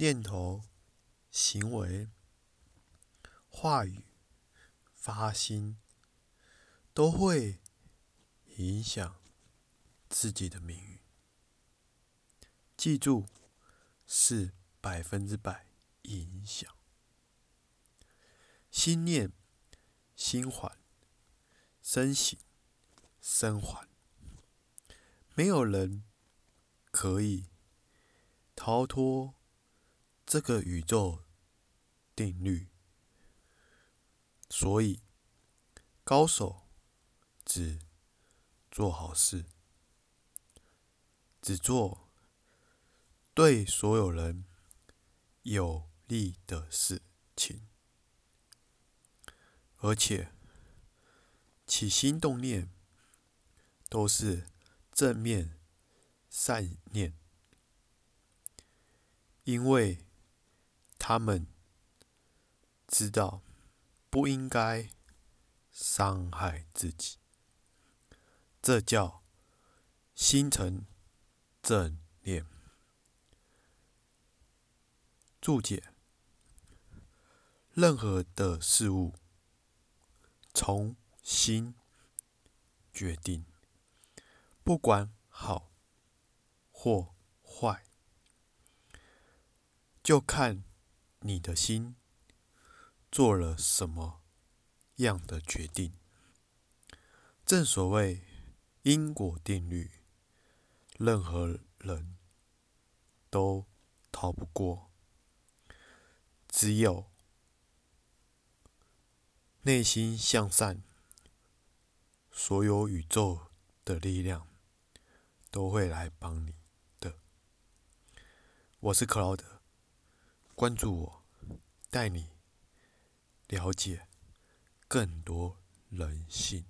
念头、行为、话语、发心，都会影响自己的命运。记住，是百分之百影响。心念、心缓、身醒、身缓，没有人可以逃脱这个宇宙定律。所以，高手只做好事，只做。对所有人有利的事情，而且起心动念都是正面善念，因为他们知道不应该伤害自己，这叫心诚正念。注解：任何的事物从心决定，不管好或坏，就看你的心做了什么样的决定。正所谓因果定律，任何人都逃不过。只有内心向善，所有宇宙的力量都会来帮你的。我是克劳德，关注我，带你了解更多人性。